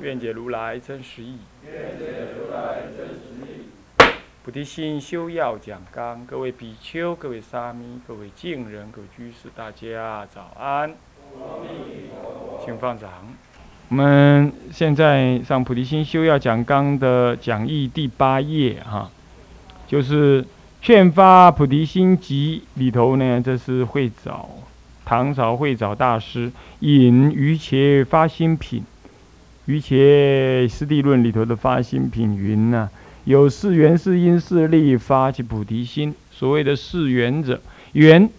愿解如来真实义。菩提心修要讲纲，各位比丘、各位沙弥、各位敬人、各位居士，大家早安。请放掌。我们现在上菩提心修要讲纲的讲义第八页哈，就是劝发菩提心集里头呢，这是会找唐朝会找大师引于且发心品。于且师地论里头的发心品云呐，有四缘是因是力发起菩提心。所谓的四缘者，缘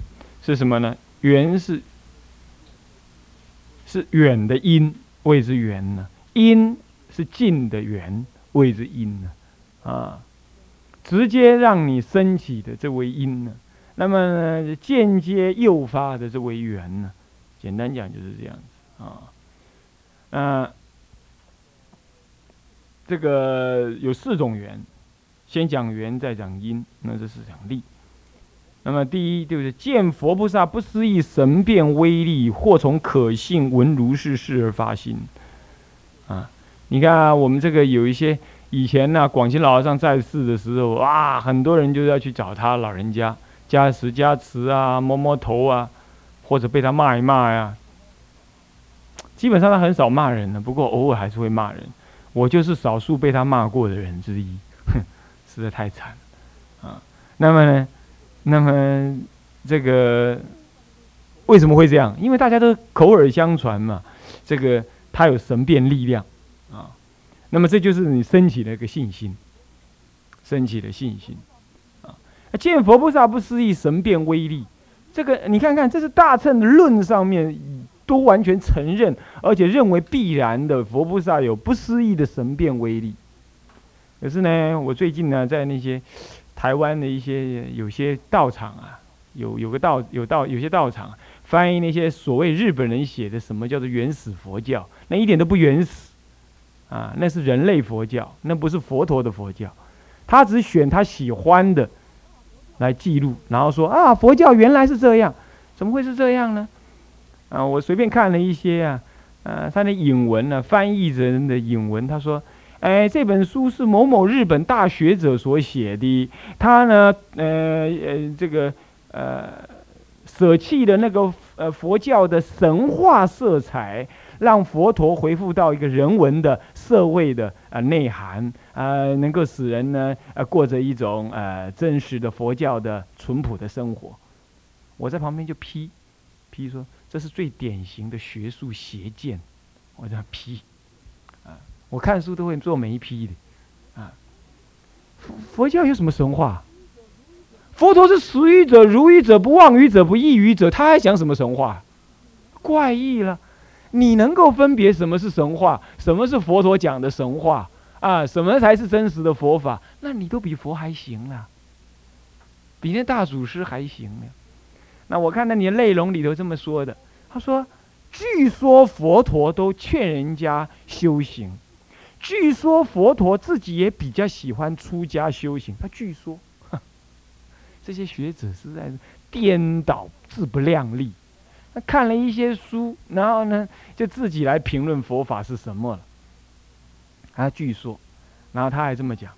是什么呢？缘是是远的因，谓之缘呢；因是近的缘，谓之因呢。啊，直接让你升起的这为因呢，那么间接诱发的这为缘呢。简单讲就是这样子啊，嗯。这个有四种缘，先讲缘，再讲因，那这是讲力。那么第一就是见佛菩萨不思议神变威力，或从可信闻如是事而发心。啊，你看啊我们这个有一些以前呢，广清老和尚在世的时候，哇，很多人就要去找他老人家加持加持啊，摸摸头啊，或者被他骂一骂呀。基本上他很少骂人的，不过偶尔还是会骂人。我就是少数被他骂过的人之一，哼，实在太惨啊！那么呢，那么这个为什么会这样？因为大家都口耳相传嘛，这个他有神变力量啊。那么这就是你升起的一个信心，升起的信心啊。见佛菩萨不思议神变威力，这个你看看，这是大乘论上面。都完全承认，而且认为必然的佛菩萨有不思议的神变威力。可是呢，我最近呢，在那些台湾的一些有些道场啊，有有个道有道有些道场翻译那些所谓日本人写的什么叫做原始佛教，那一点都不原始啊，那是人类佛教，那不是佛陀的佛教。他只选他喜欢的来记录，然后说啊，佛教原来是这样，怎么会是这样呢？啊，我随便看了一些啊，呃，他的引文呢，翻译人的引文，他说，哎，这本书是某某日本大学者所写的，他呢，呃呃，这个呃，舍弃了那个呃佛教的神话色彩，让佛陀回复到一个人文的社会的啊内涵啊，能够使人呢呃过着一种呃真实的佛教的淳朴的生活。我在旁边就批批说。这是最典型的学术邪见，我叫批，啊，我看书都会做眉批的，啊，佛教有什么神话？佛陀是实语者、如语者、不妄于者、不异于者，他还讲什么神话？怪异了！你能够分别什么是神话，什么是佛陀讲的神话啊？什么才是真实的佛法？那你都比佛还行了，比那大祖师还行了。那我看到你的内容里头这么说的，他说：“据说佛陀都劝人家修行，据说佛陀自己也比较喜欢出家修行。”他据说，这些学者实在是颠倒自不量力。他看了一些书，然后呢，就自己来评论佛法是什么了。他据说，然后他还这么讲：“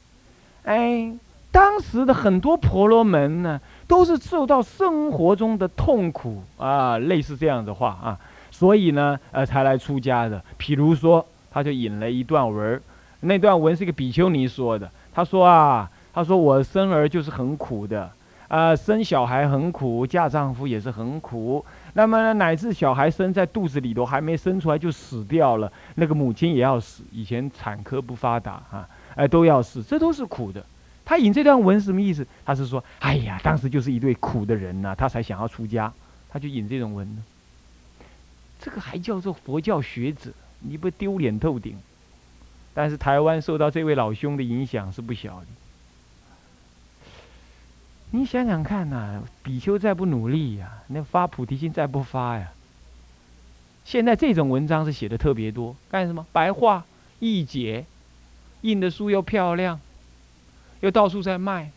哎，当时的很多婆罗门呢。”都是受到生活中的痛苦啊，类似这样的话啊，所以呢，呃，才来出家的。譬如说，他就引了一段文那段文是一个比丘尼说的。他说啊，他说我生儿就是很苦的，啊，生小孩很苦，嫁丈夫也是很苦。那么乃至小孩生在肚子里头还没生出来就死掉了，那个母亲也要死。以前产科不发达啊，哎，都要死，这都是苦的。他引这段文是什么意思？他是说，哎呀，当时就是一对苦的人呐，他才想要出家，他就引这种文呢。这个还叫做佛教学者？你不丢脸透顶但是台湾受到这位老兄的影响是不小的。你想想看呐，比丘再不努力呀，那发菩提心再不发呀，现在这种文章是写的特别多，干什么？白话易解，印的书又漂亮，又到处在卖。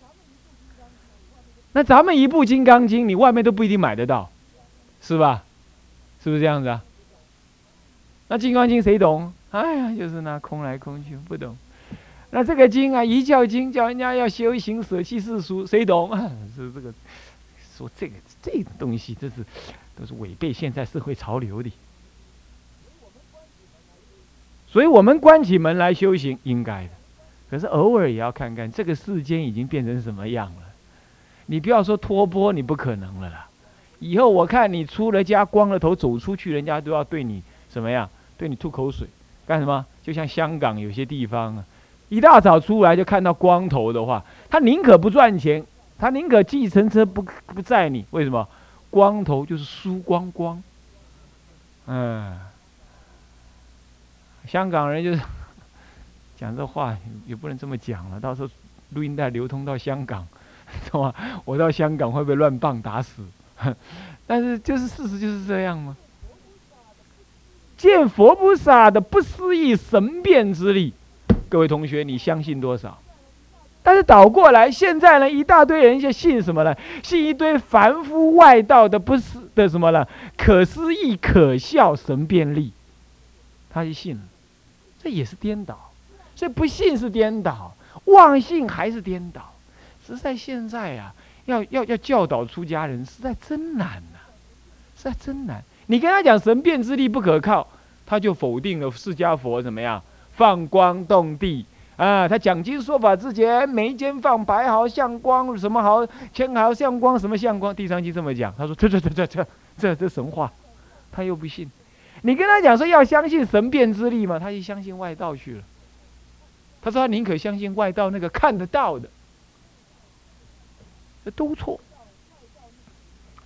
那咱们一部《金刚经》，你外面都不一定买得到，是吧？是不是这样子啊？那《金刚经》谁懂？哎呀，就是那空来空去，不懂。那这个经啊，一教经叫人家要修行舍弃世俗，谁懂？是这个说这个这个东西，这是都是违背现在社会潮流的。所以我们关起门来修行，应该的。可是偶尔也要看看这个世间已经变成什么样了。你不要说托钵，你不可能了啦。以后我看你出了家，光了头走出去，人家都要对你什么样？对你吐口水，干什么？就像香港有些地方啊，一大早出来就看到光头的话，他宁可不赚钱，他宁可计程车不不载你。为什么？光头就是输光光。嗯，香港人就是讲这话也不能这么讲了，到时候录音带流通到香港。懂吗？我到香港会被乱棒打死？但是就是事实就是这样吗？见佛菩萨的不思议神变之力，各位同学，你相信多少？但是倒过来，现在呢，一大堆人就信什么呢？信一堆凡夫外道的不思的什么呢？可思议可笑神变力，他就信了，这也是颠倒。所以不信是颠倒，妄信还是颠倒。实在现在呀，要要要教导出家人，实在真难呐，实在真难。你跟他讲神变之力不可靠，他就否定了释迦佛怎么样放光动地啊？他讲经说法之前，眉间放白毫像光，什么毫千毫像光，什么像光？地藏经这么讲，他说这这这这这这这神话，他又不信。你跟他讲说要相信神变之力嘛，他就相信外道去了。他说他宁可相信外道那个看得到的。这都错。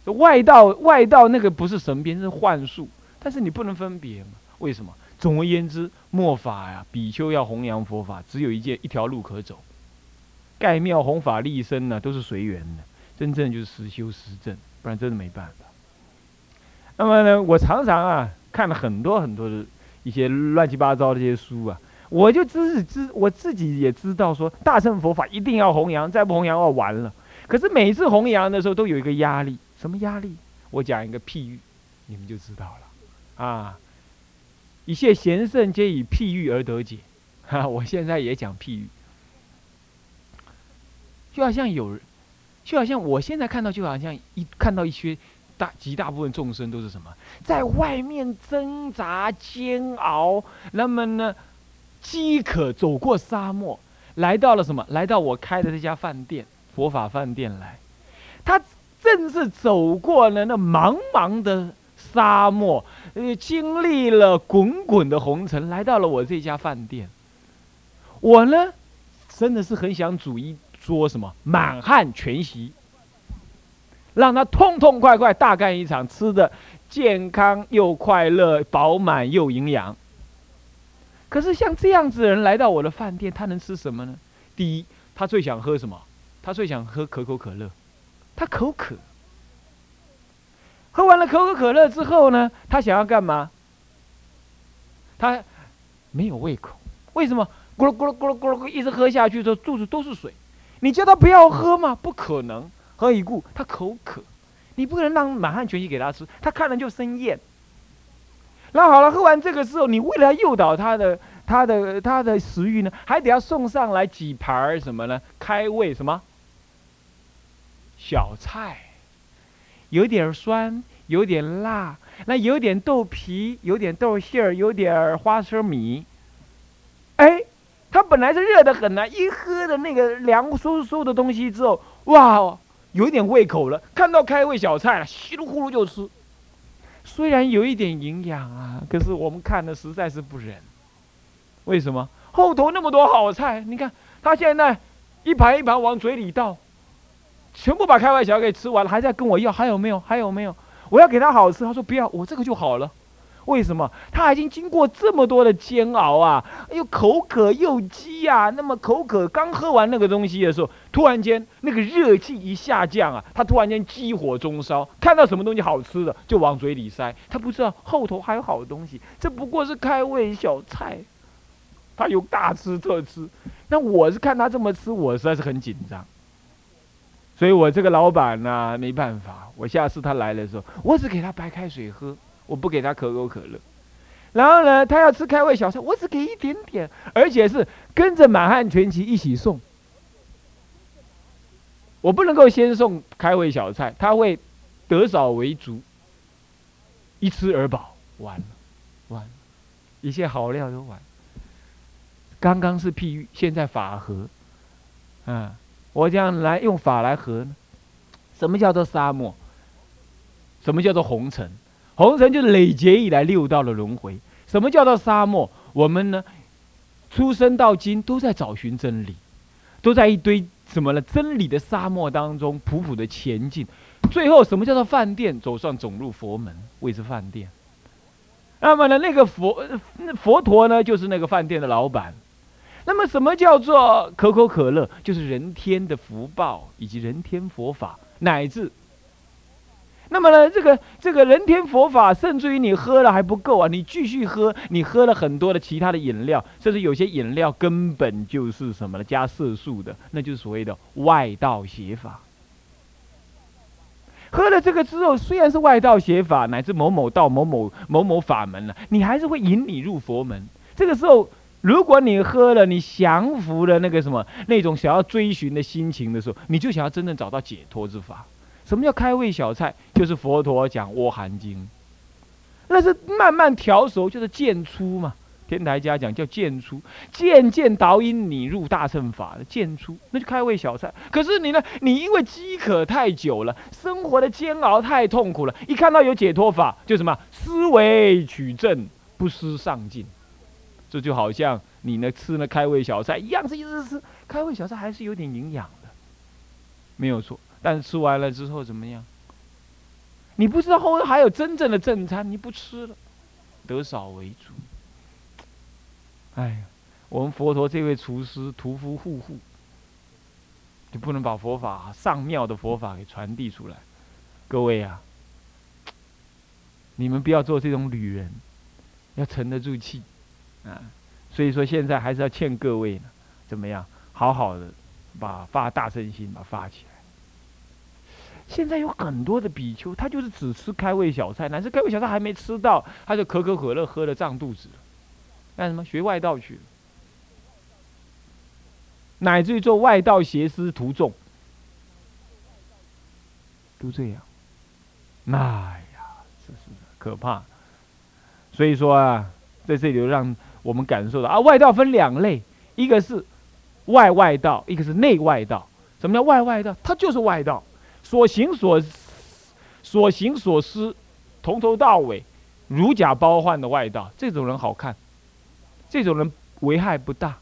外道外道那个不是神变，是幻术，但是你不能分别嘛？为什么？总而言之，末法呀，比丘要弘扬佛法，只有一件一条路可走。盖庙弘法立身呢，都是随缘的，真正就是实修实证，不然真的没办法。那么呢，我常常啊看了很多很多的一些乱七八糟的这些书啊，我就知知我自己也知道说，大乘佛法一定要弘扬，再不弘扬要完了。可是每次弘扬的时候都有一个压力，什么压力？我讲一个譬喻，你们就知道了。啊，一切贤圣皆以譬喻而得解。哈，我现在也讲譬喻，就好像有，就好像我现在看到，就好像一看到一些大极大部分众生都是什么，在外面挣扎煎熬，那么呢，饥渴走过沙漠，来到了什么？来到我开的这家饭店。佛法饭店来，他正是走过了那茫茫的沙漠，呃，经历了滚滚的红尘，来到了我这家饭店。我呢，真的是很想煮一桌什么满汉全席，让他痛痛快快大干一场，吃的健康又快乐，饱满又营养。可是像这样子的人来到我的饭店，他能吃什么呢？第一，他最想喝什么？他最想喝可口可乐，他口渴。喝完了可口可乐之后呢，他想要干嘛？他没有胃口，为什么？咕噜咕噜咕噜咕噜一直喝下去之后，肚子都是水。你叫他不要喝吗？不可能，何以故他口渴，你不可能让满汉全席给他吃，他看了就生厌。那好了，喝完这个之后，你为了诱导他的他的他的食欲呢，还得要送上来几盘什么呢？开胃什么？小菜，有点酸，有点辣，那有点豆皮，有点豆馅儿，有点花生米。哎，它本来是热的很呢，一喝的那个凉飕飕的东西之后，哇，有点胃口了。看到开胃小菜了，稀里呼噜就吃。虽然有一点营养啊，可是我们看的实在是不忍。为什么？后头那么多好菜，你看他现在一盘一盘往嘴里倒。全部把开胃小给吃完了，还在跟我要，还有没有？还有没有？我要给他好吃，他说不要，我这个就好了。为什么？他已经经过这么多的煎熬啊，又口渴又饥啊。那么口渴，刚喝完那个东西的时候，突然间那个热气一下降啊，他突然间激火中烧，看到什么东西好吃的就往嘴里塞。他不知道后头还有好东西，这不过是开胃小菜。他有大吃特吃，那我是看他这么吃，我实在是很紧张。所以我这个老板呢，没办法，我下次他来的时候，我只给他白开水喝，我不给他可口可乐。然后呢，他要吃开胃小菜，我只给一点点，而且是跟着满汉全席一起送。我不能够先送开胃小菜，他会得少为足，一吃而饱，完了，完了，一切好料都完。刚刚是譬喻，现在法和，嗯。我这样来用法来合呢？什么叫做沙漠？什么叫做红尘？红尘就是累劫以来六道的轮回。什么叫做沙漠？我们呢，出生到今都在找寻真理，都在一堆什么呢？真理的沙漠当中苦苦的前进。最后，什么叫做饭店？走上走入佛门，谓之饭店。那么呢，那个佛佛陀呢，就是那个饭店的老板。那么，什么叫做可口可乐？就是人天的福报，以及人天佛法，乃至那么呢，这个这个人天佛法，甚至于你喝了还不够啊，你继续喝，你喝了很多的其他的饮料，甚至有些饮料根本就是什么呢？加色素的，那就是所谓的外道邪法。喝了这个之后，虽然是外道邪法，乃至某某道、某某某某法门了，你还是会引你入佛门。这个时候。如果你喝了，你降服了那个什么那种想要追寻的心情的时候，你就想要真正找到解脱之法。什么叫开胃小菜？就是佛陀讲《阿含经》，那是慢慢调熟，就是渐出嘛。天台家讲叫渐出，渐渐导引你入大乘法的渐出，那就开胃小菜。可是你呢？你因为饥渴太久了，生活的煎熬太痛苦了，一看到有解脱法，就什么思维取证，不思上进。这就好像你呢吃那开胃小菜一样，是一直吃开胃小菜还是有点营养的，没有错。但是吃完了之后怎么样？你不知道后面还有真正的正餐，你不吃了，得少为主。哎呀，我们佛陀这位厨师屠夫护护，就不能把佛法上妙的佛法给传递出来。各位啊，你们不要做这种旅人，要沉得住气。啊，所以说现在还是要劝各位呢，怎么样？好好的把发大圣心把发起来。现在有很多的比丘，他就是只吃开胃小菜，乃至开胃小菜还没吃到，他就可口可乐喝了胀肚子了。干什么？学外道去了，乃至于做外道邪师徒众，都这样。那呀，这是可怕。所以说啊，在这里让。我们感受到啊，外道分两类，一个是外外道，一个是内外道。什么叫外外道？它就是外道，所行所所行所思，从头到尾如假包换的外道。这种人好看，这种人危害不大。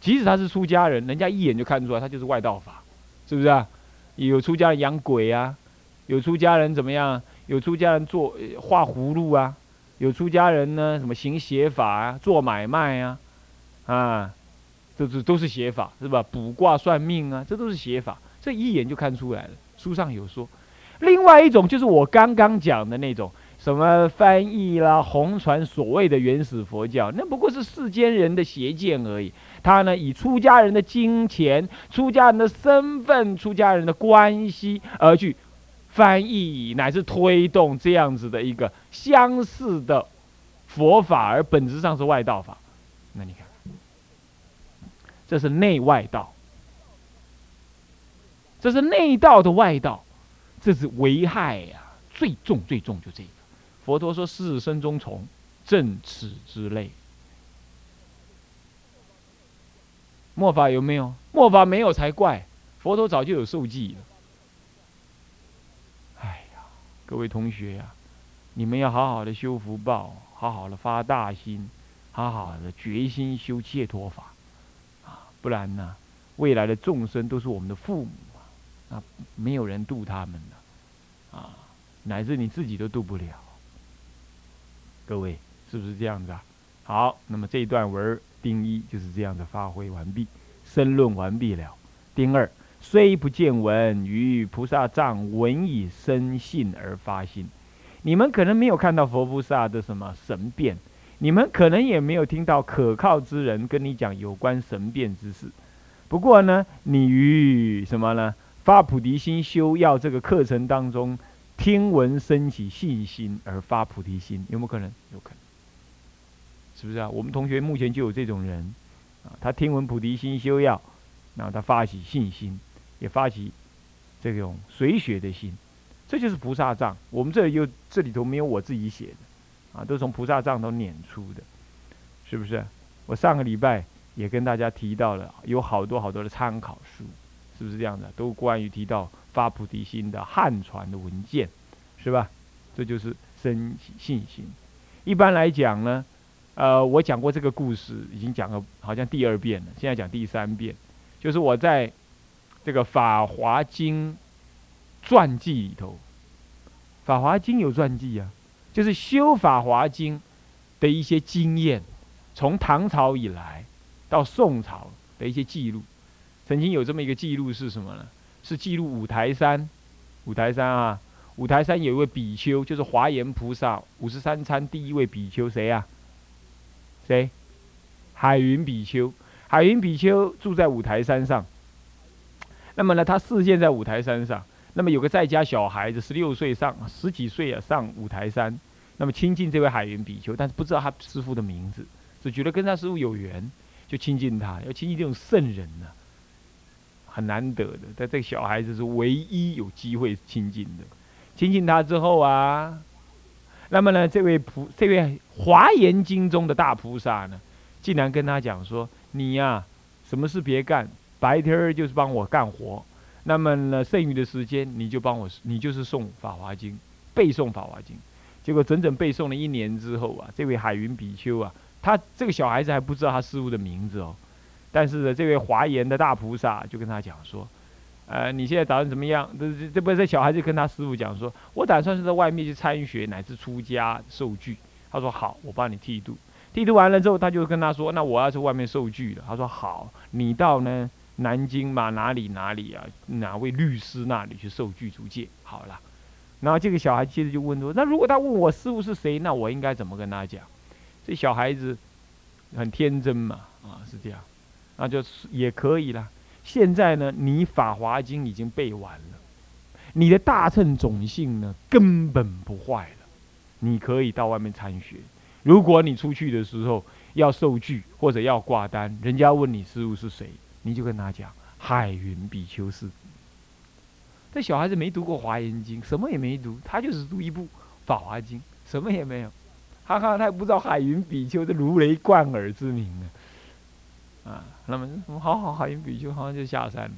即使他是出家人，人家一眼就看出来他就是外道法，是不是啊？有出家人养鬼啊，有出家人怎么样？有出家人做画葫芦啊。有出家人呢，什么行邪法啊，做买卖啊，啊，这这都是邪法，是吧？卜卦算命啊，这都是邪法，这一眼就看出来了。书上有说，另外一种就是我刚刚讲的那种，什么翻译啦、红传所谓的原始佛教，那不过是世间人的邪见而已。他呢，以出家人的金钱、出家人的身份、出家人的关系而去。翻译乃至推动这样子的一个相似的佛法，而本质上是外道法。那你看，这是内外道，这是内道的外道，这是危害呀，最重最重就这个。佛陀说：“世生中从，正此之类。”末法有没有？末法没有才怪。佛陀早就有受记了。各位同学呀，你们要好好的修福报，好好的发大心，好好的决心修解脱法，啊，不然呢，未来的众生都是我们的父母啊，没有人度他们的，啊，乃至你自己都度不了。各位是不是这样子啊？好，那么这一段文丁一就是这样的发挥完毕，申论完毕了。丁二虽不见闻，于菩萨藏闻以生信而发心。你们可能没有看到佛菩萨的什么神变，你们可能也没有听到可靠之人跟你讲有关神变之事。不过呢，你于什么呢？发菩提心修要这个课程当中，听闻升起信心而发菩提心，有没有可能？有可能，是不是啊？我们同学目前就有这种人啊，他听闻菩提心修要，然后他发起信心，也发起这种随学的心。这就是菩萨藏，我们这里又这里头没有我自己写的，啊，都从菩萨藏都撵出的，是不是？我上个礼拜也跟大家提到了，有好多好多的参考书，是不是这样的？都关于提到发菩提心的汉传的文件，是吧？这就是生信心。一般来讲呢，呃，我讲过这个故事，已经讲了好像第二遍了，现在讲第三遍，就是我在这个《法华经》。传记里头，《法华经》有传记啊，就是修《法华经》的一些经验，从唐朝以来到宋朝的一些记录。曾经有这么一个记录是什么呢？是记录五台山，五台山啊，五台山有一位比丘，就是华严菩萨五十三参第一位比丘，谁呀？谁？海云比丘。海云比丘住在五台山上。那么呢，他示现在五台山上。那么有个在家小孩子，十六岁上十几岁啊，上五台山，那么亲近这位海云比丘，但是不知道他师傅的名字，只觉得跟他师傅有缘，就亲近他。要亲近这种圣人呢，很难得的。但这个小孩子是唯一有机会亲近的。亲近他之后啊，那么呢，这位菩这位华严经中的大菩萨呢，竟然跟他讲说：“你呀，什么事别干，白天就是帮我干活。”那么呢，剩余的时间你就帮我，你就是送《法华经》，背诵《法华经》。结果整整背诵了一年之后啊，这位海云比丘啊，他这个小孩子还不知道他师傅的名字哦。但是呢，这位华严的大菩萨就跟他讲说：“呃，你现在打算怎么样？”这这这不是小孩子跟他师傅讲说：“我打算是在外面去参学，乃至出家受具。”他说：“好，我帮你剃度。”剃度完了之后，他就跟他说：“那我要去外面受具了。”他说：“好，你到呢。”南京嘛，哪里哪里啊？哪位律师那里去受具足戒？好了，然后这个小孩接着就问说：“那如果他问我师傅是谁，那我应该怎么跟他讲？”这小孩子很天真嘛，啊，是这样，那就也可以了。现在呢，你《法华经》已经背完了，你的大乘种性呢根本不坏了，你可以到外面参学。如果你出去的时候要受具或者要挂单，人家问你师傅是谁？你就跟他讲，海云比丘是。这小孩子没读过《华严经》，什么也没读，他就是读一部《法华经》，什么也没有。哈哈，他也不知道海云比丘的如雷贯耳之名呢。啊，那么好好，海云比丘好像就下山了。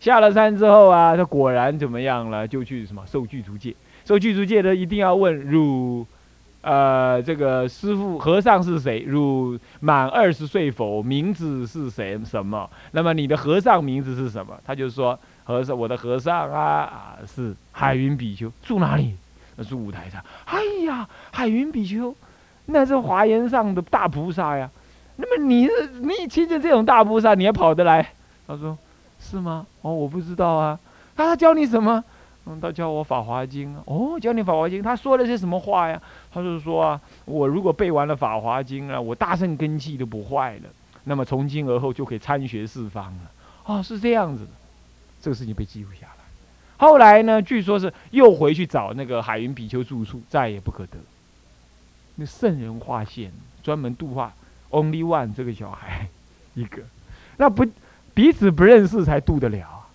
下了山之后啊，他果然怎么样了？就去什么受具足戒。受具足戒的一定要问汝。呃，这个师傅和尚是谁？汝满二十岁否？名字是谁？什么？那么你的和尚名字是什么？他就说和尚，我的和尚啊啊是海云比丘，住哪里？住五台山。哎呀，海云比丘，那是华严上的大菩萨呀。那么你是你亲近这种大菩萨，你还跑得来？他说是吗？哦，我不知道啊。他教你什么？嗯，他教我《法华经》哦，教你《法华经》，他说了些什么话呀？他就是说啊，我如果背完了《法华经》啊，我大圣根基都不坏了，那么从今而后就可以参学四方了。哦，是这样子，这个事情被记录下来。后来呢，据说是又回去找那个海云比丘住处，再也不可得。那圣人划线，专门度化 Only One 这个小孩一个，那不彼此不认识才度得了，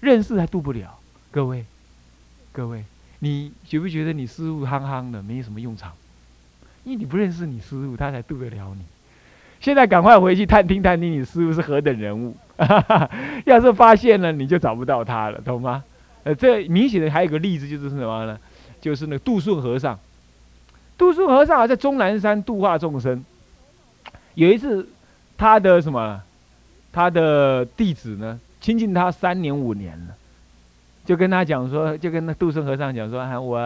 认识还度不了。各位，各位，你觉不觉得你师傅憨憨的，没什么用场？因为你不认识你师傅，他才渡得了你。现在赶快回去探听探听，你师傅是何等人物？要是发现了，你就找不到他了，懂吗？呃，这明显的还有个例子，就是什么呢？就是那个杜顺和尚。杜顺和尚在终南山度化众生。有一次，他的什么？他的弟子呢，亲近他三年五年了。就跟他讲说，就跟那杜顺和尚讲说，喊我，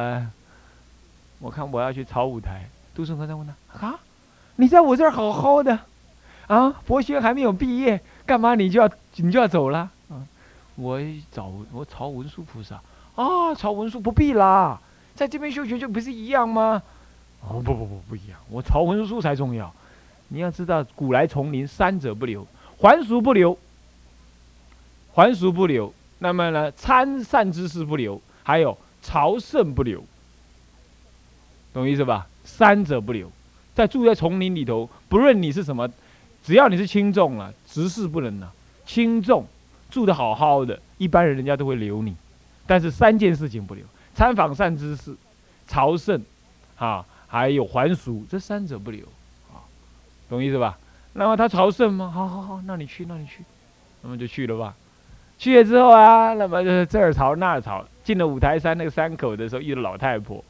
我看我要去朝舞台。杜顺和尚问他：“啊，你在我这儿好好的，啊，佛学还没有毕业，干嘛你就要你就要走了？啊，我找我朝文殊菩萨啊，朝文殊不必啦，在这边修学就不是一样吗？哦，不不不不一样，我朝文殊才重要。你要知道，古来丛林三者不留，还俗不留，还俗不留。那么呢，参善之事不留，还有朝圣不留，懂意思吧？三者不留，在住在丛林里头，不论你是什么，只要你是轻重了，执事不能了。轻重住的好好的，一般人人家都会留你，但是三件事情不留：参访善知识、朝圣，啊，还有还俗，这三者不留，懂意思吧？那么他朝圣吗？好好好，那你去，那你去，那么就去了吧。去了之后啊，那么就是这儿朝那儿朝，进了五台山那个山口的时候，遇到老太婆，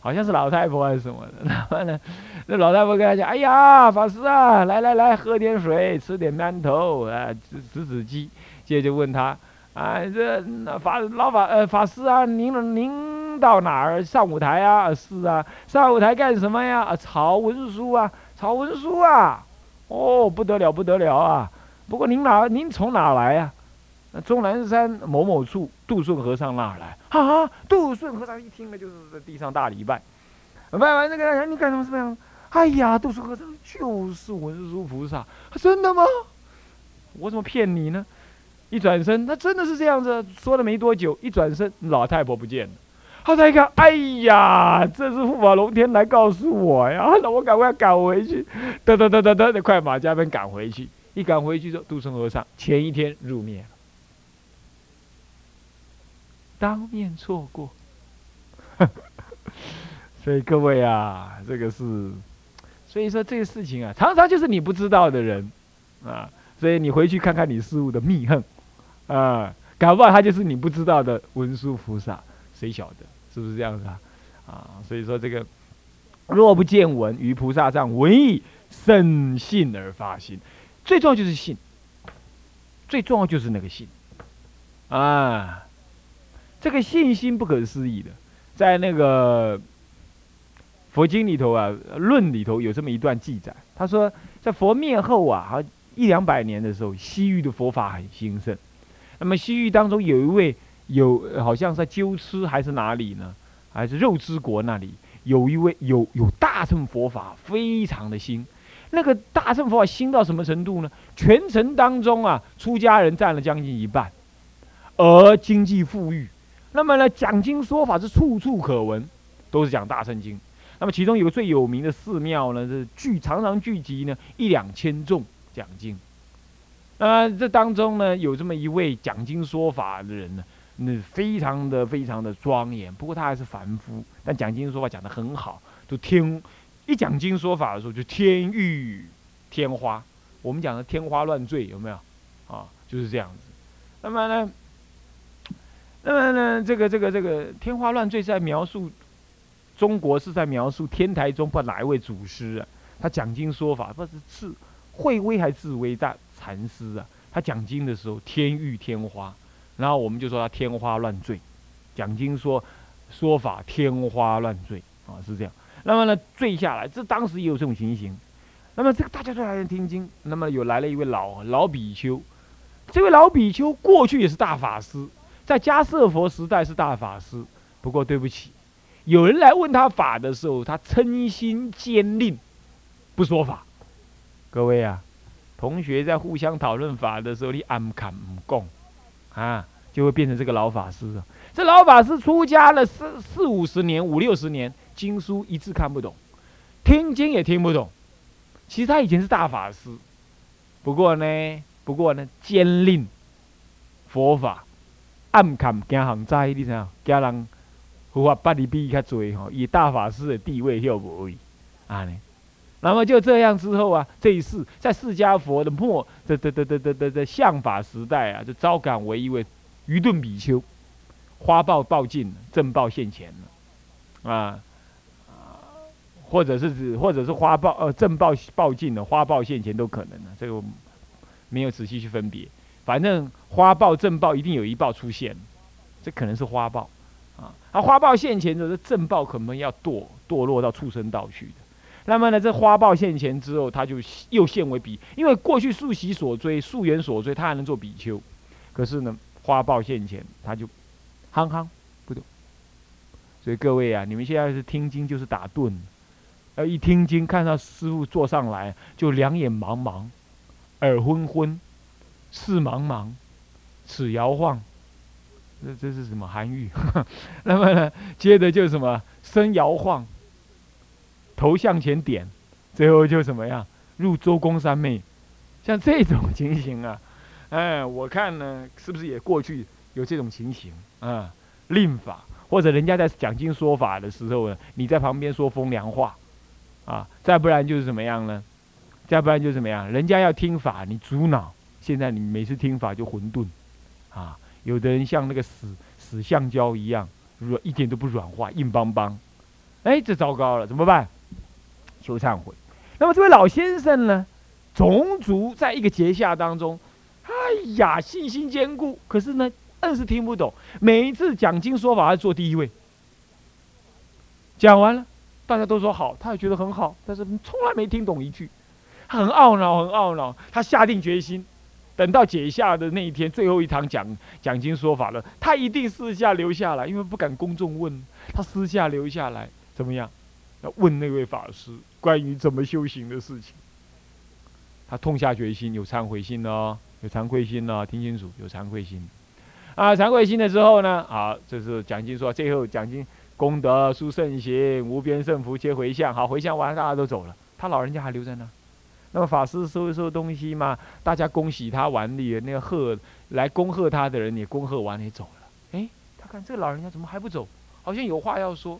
好像是老太婆还是什么的。然后呢，那老太婆跟他讲：“哎呀，法师啊，来来来，喝点水，吃点馒头啊，指指指鸡。”接着就问他：“啊，这那法老法呃法师啊，您您到哪儿上舞台啊？是啊，上舞台干什么呀？啊，朝文书啊，朝文书啊。哦，不得了不得了啊！不过您哪您从哪来呀？”那终南山某某处，杜顺和尚那儿来啊？杜顺和尚一听呢，就是在地上大礼拜，拜完那个人，你干什么？什么样？哎呀，杜顺和尚就是文殊菩萨，真的吗？我怎么骗你呢？一转身，他真的是这样子。说了没多久，一转身，老太婆不见了。他在一看，哎呀，这是护法龙天来告诉我呀！那我赶快赶回去，噔噔噔噔噔，快马加鞭赶回去。一赶回去之后，杜顺和尚前一天入灭了。当面错过，所以各位啊，这个是，所以说这个事情啊，常常就是你不知道的人啊，所以你回去看看你师傅的密恨啊，搞不好他就是你不知道的文殊菩萨，谁晓得是不是这样子啊？啊，所以说这个若不见闻于菩萨上闻意生信而发心，最重要就是信，最重要就是那个信啊。这个信心不可思议的，在那个佛经里头啊，论里头有这么一段记载。他说，在佛灭后啊，一两百年的时候，西域的佛法很兴盛。那么西域当中有一位有，好像在鸠兹还是哪里呢？还是肉之国那里有一位有有大乘佛法，非常的兴。那个大乘佛法兴到什么程度呢？全城当中啊，出家人占了将近一半，而经济富裕。那么呢，讲经说法是处处可闻，都是讲大乘经。那么其中有个最有名的寺庙呢，是聚常常聚集呢一两千众讲经。啊，这当中呢有这么一位讲经说法的人呢，那非常的非常的庄严。不过他还是凡夫，但讲经说法讲得很好，就天一讲经说法的时候就天欲天花。我们讲的天花乱坠有没有？啊，就是这样子。那么呢？那么呢，这个这个这个天花乱坠是在描述中国，是在描述天台中不哪一位祖师啊？他讲经说法，不是智慧威还是智威大禅师啊？他讲经的时候天欲天花，然后我们就说他天花乱坠，讲经说说法天花乱坠啊，是这样。那么呢，坠下来，这当时也有这种情形。那么这个大家都来听经，那么有来了一位老老比丘，这位老比丘过去也是大法师。在迦舍佛时代是大法师，不过对不起，有人来问他法的时候，他嗔心坚定，不说法。各位啊，同学在互相讨论法的时候，你安看不共啊，就会变成这个老法师。这老法师出家了四四五十年、五六十年，经书一字看不懂，听经也听不懂。其实他以前是大法师，不过呢，不过呢，坚令佛法。暗砍惊行灾，你知影？惊人佛法不离比较多吼，以大法师的地位又无已，啊呢？那么就这样之后啊，这一世在释迦佛的末的的的的的的的相法时代啊，就招感为一位愚钝比丘，花报报尽，正报现前了，啊啊，或者是指或者是花报呃正报报尽了，花报现前都可能的，这个没有仔细去分别。反正花报正报一定有一报出现，这可能是花报啊。啊，花报现前的这正报可能要堕堕落到畜生道去的。那么呢，这花豹现前之后，他就又现为比，因为过去素习所追、素缘所追，他还能做比丘，可是呢，花豹现前，他就憨憨不懂。所以各位啊，你们现在是听经就是打盹，呃，一听经看到师傅坐上来，就两眼茫茫，耳昏昏，视茫茫，齿摇晃，这这是什么韩愈？那么呢，接着就什么身摇晃。头向前点，最后就怎么样？入周公三昧，像这种情形啊，哎，我看呢，是不是也过去有这种情形啊？令法或者人家在讲经说法的时候呢，你在旁边说风凉话，啊，再不然就是怎么样呢？再不然就怎么样？人家要听法，你阻挠。现在你每次听法就混沌，啊，有的人像那个死死橡胶一样，软一点都不软化，硬邦邦。哎，这糟糕了，怎么办？求忏悔。那么这位老先生呢，种族在一个节下当中，哎呀，信心坚固。可是呢，硬是听不懂。每一次讲经说法，他坐第一位。讲完了，大家都说好，他也觉得很好，但是从来没听懂一句，他很懊恼，很懊恼。他下定决心，等到解下的那一天，最后一堂讲讲经说法了，他一定私下留下来，因为不敢公众问，他私下留下来，怎么样？要问那位法师关于怎么修行的事情，他痛下决心，有忏悔心哦，有惭愧心哦，听清楚，有惭愧心。啊，惭愧心的时候呢，好，这是讲经说，最后讲经功德殊胜行，无边胜福皆回向。好，回向完大家都走了，他老人家还留在那。那么法师收一收东西嘛，大家恭喜他完毕，那个贺来恭贺他的人也恭贺完也走了。哎，他看这个老人家怎么还不走？好像有话要说。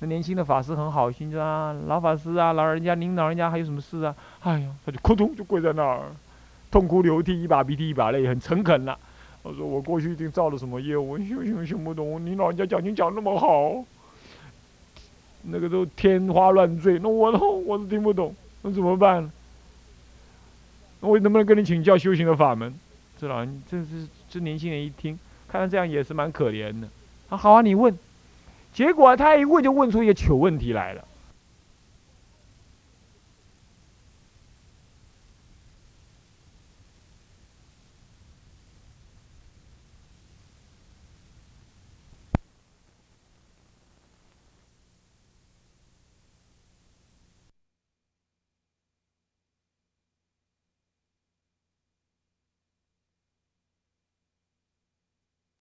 那年轻的法师很好心，说啊，老法师啊，老人家，您老人家还有什么事啊？哎呀，他就扑通就跪在那儿，痛哭流涕，一把鼻涕一把泪，很诚恳了。我说我过去一定造了什么业，我修行修不懂。您老人家讲经讲那么好，那个都天花乱坠，那我都我都听不懂，那怎么办？那我能不能跟你请教修行的法门？这老人，这是这年轻人一听，看他这样也是蛮可怜的。啊，好啊，你问。结果他一问就问出一个糗问题来了。